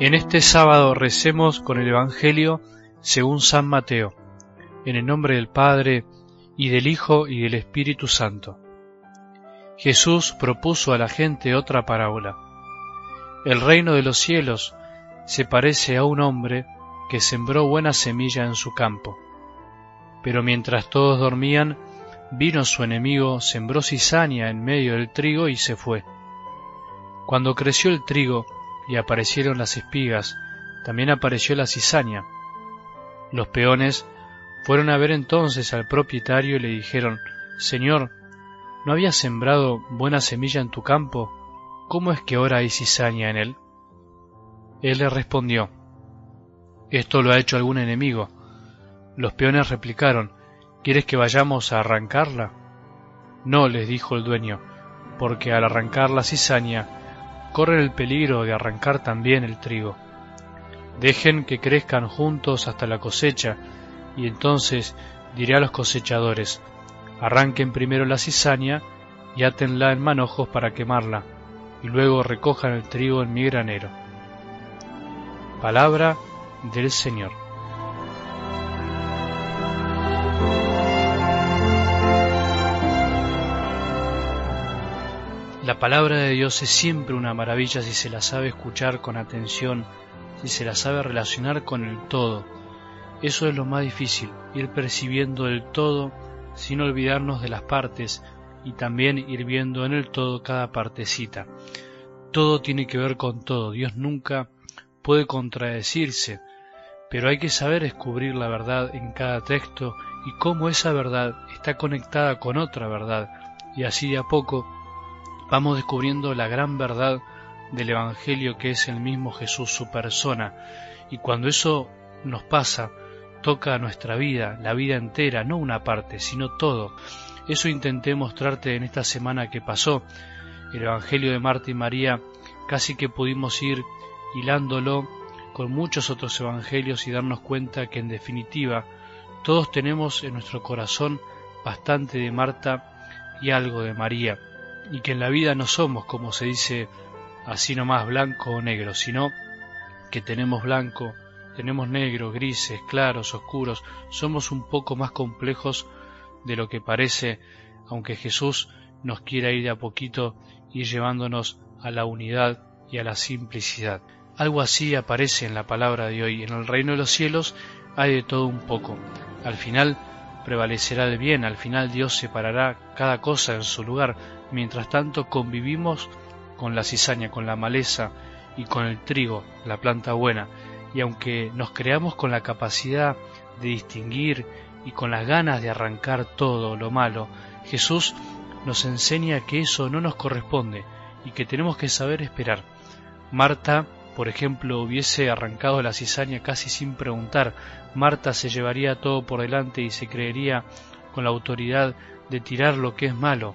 En este sábado recemos con el Evangelio según San Mateo, en el nombre del Padre, y del Hijo, y del Espíritu Santo. Jesús propuso a la gente otra parábola. El reino de los cielos se parece a un hombre que sembró buena semilla en su campo. Pero mientras todos dormían, vino su enemigo, sembró cizaña en medio del trigo y se fue. Cuando creció el trigo, y aparecieron las espigas, también apareció la cizaña. Los peones fueron a ver entonces al propietario y le dijeron, Señor, ¿no habías sembrado buena semilla en tu campo? ¿Cómo es que ahora hay cizaña en él? Él le respondió, Esto lo ha hecho algún enemigo. Los peones replicaron, ¿Quieres que vayamos a arrancarla? No, les dijo el dueño, porque al arrancar la cizaña corren el peligro de arrancar también el trigo. Dejen que crezcan juntos hasta la cosecha, y entonces diré a los cosechadores, arranquen primero la cizaña y átenla en manojos para quemarla, y luego recojan el trigo en mi granero. Palabra del Señor. La palabra de Dios es siempre una maravilla si se la sabe escuchar con atención, si se la sabe relacionar con el todo. Eso es lo más difícil, ir percibiendo el todo sin olvidarnos de las partes y también ir viendo en el todo cada partecita. Todo tiene que ver con todo, Dios nunca puede contradecirse, pero hay que saber descubrir la verdad en cada texto y cómo esa verdad está conectada con otra verdad, y así de a poco vamos descubriendo la gran verdad del Evangelio que es el mismo Jesús, su persona. Y cuando eso nos pasa, toca nuestra vida, la vida entera, no una parte, sino todo. Eso intenté mostrarte en esta semana que pasó. El Evangelio de Marta y María casi que pudimos ir hilándolo con muchos otros evangelios y darnos cuenta que en definitiva todos tenemos en nuestro corazón bastante de Marta y algo de María y que en la vida no somos, como se dice así nomás, blanco o negro, sino que tenemos blanco, tenemos negro, grises, claros, oscuros, somos un poco más complejos de lo que parece, aunque Jesús nos quiera ir de a poquito ir llevándonos a la unidad y a la simplicidad. Algo así aparece en la palabra de hoy. En el reino de los cielos hay de todo un poco. Al final prevalecerá el bien, al final Dios separará cada cosa en su lugar, mientras tanto convivimos con la cizaña, con la maleza y con el trigo, la planta buena, y aunque nos creamos con la capacidad de distinguir y con las ganas de arrancar todo lo malo, Jesús nos enseña que eso no nos corresponde y que tenemos que saber esperar. Marta por ejemplo, hubiese arrancado la cizaña casi sin preguntar, Marta se llevaría todo por delante y se creería con la autoridad de tirar lo que es malo.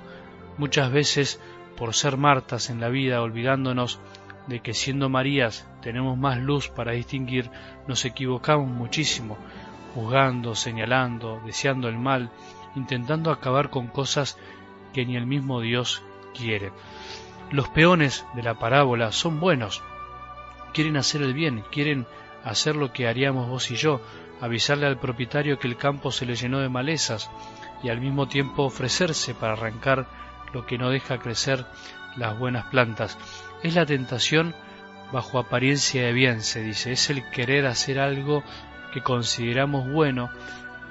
Muchas veces, por ser Martas en la vida, olvidándonos de que siendo Marías tenemos más luz para distinguir, nos equivocamos muchísimo, juzgando, señalando, deseando el mal, intentando acabar con cosas que ni el mismo Dios quiere. Los peones de la parábola son buenos, quieren hacer el bien, quieren hacer lo que haríamos vos y yo, avisarle al propietario que el campo se le llenó de malezas y al mismo tiempo ofrecerse para arrancar lo que no deja crecer las buenas plantas. Es la tentación bajo apariencia de bien, se dice, es el querer hacer algo que consideramos bueno,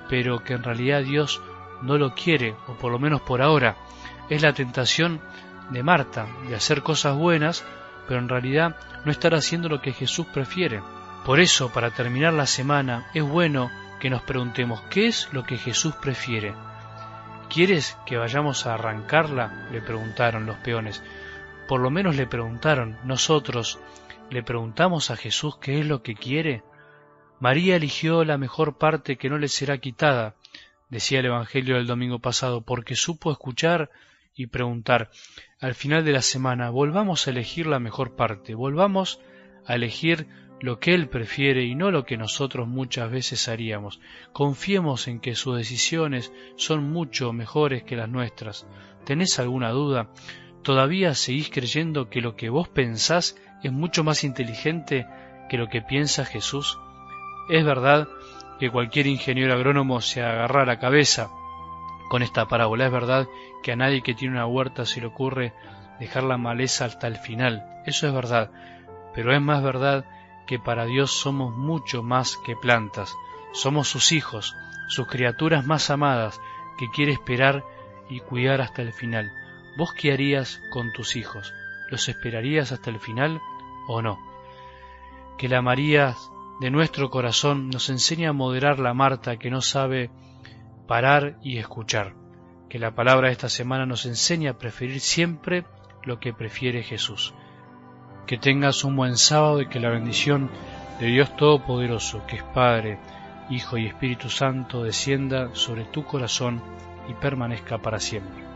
pero que en realidad Dios no lo quiere, o por lo menos por ahora. Es la tentación de Marta, de hacer cosas buenas, pero en realidad no estar haciendo lo que Jesús prefiere. Por eso, para terminar la semana, es bueno que nos preguntemos qué es lo que Jesús prefiere. ¿Quieres que vayamos a arrancarla? le preguntaron los peones. Por lo menos le preguntaron, nosotros, ¿le preguntamos a Jesús qué es lo que quiere? María eligió la mejor parte que no le será quitada, decía el Evangelio del domingo pasado, porque supo escuchar y preguntar, al final de la semana, volvamos a elegir la mejor parte, volvamos a elegir lo que Él prefiere y no lo que nosotros muchas veces haríamos. Confiemos en que sus decisiones son mucho mejores que las nuestras. ¿Tenés alguna duda? ¿Todavía seguís creyendo que lo que vos pensás es mucho más inteligente que lo que piensa Jesús? Es verdad que cualquier ingeniero agrónomo se agarra la cabeza con esta parábola. Es verdad que a nadie que tiene una huerta se le ocurre dejar la maleza hasta el final. Eso es verdad. Pero es más verdad que para Dios somos mucho más que plantas. Somos sus hijos, sus criaturas más amadas, que quiere esperar y cuidar hasta el final. ¿Vos qué harías con tus hijos? ¿Los esperarías hasta el final o no? Que la María de nuestro corazón nos enseña a moderar la Marta que no sabe parar y escuchar. Que la palabra de esta semana nos enseña a preferir siempre lo que prefiere Jesús. Que tengas un buen sábado y que la bendición de Dios Todopoderoso, que es Padre, Hijo y Espíritu Santo, descienda sobre tu corazón y permanezca para siempre.